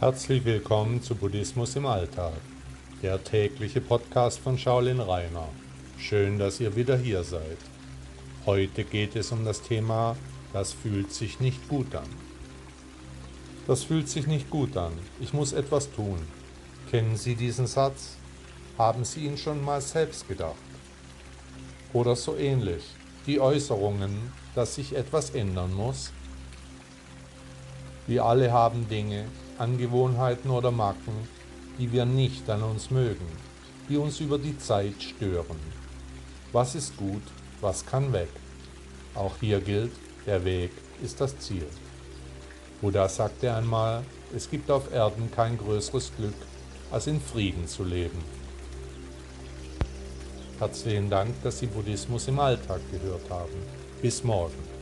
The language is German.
Herzlich willkommen zu Buddhismus im Alltag, der tägliche Podcast von Shaolin Rainer. Schön, dass ihr wieder hier seid. Heute geht es um das Thema, das fühlt sich nicht gut an. Das fühlt sich nicht gut an. Ich muss etwas tun. Kennen Sie diesen Satz? Haben Sie ihn schon mal selbst gedacht? Oder so ähnlich. Die Äußerungen, dass sich etwas ändern muss, wir alle haben Dinge, Angewohnheiten oder Macken, die wir nicht an uns mögen, die uns über die Zeit stören. Was ist gut, was kann weg? Auch hier gilt, der Weg ist das Ziel. Buddha sagte einmal, es gibt auf Erden kein größeres Glück, als in Frieden zu leben. Herzlichen Dank, dass Sie Buddhismus im Alltag gehört haben. Bis morgen.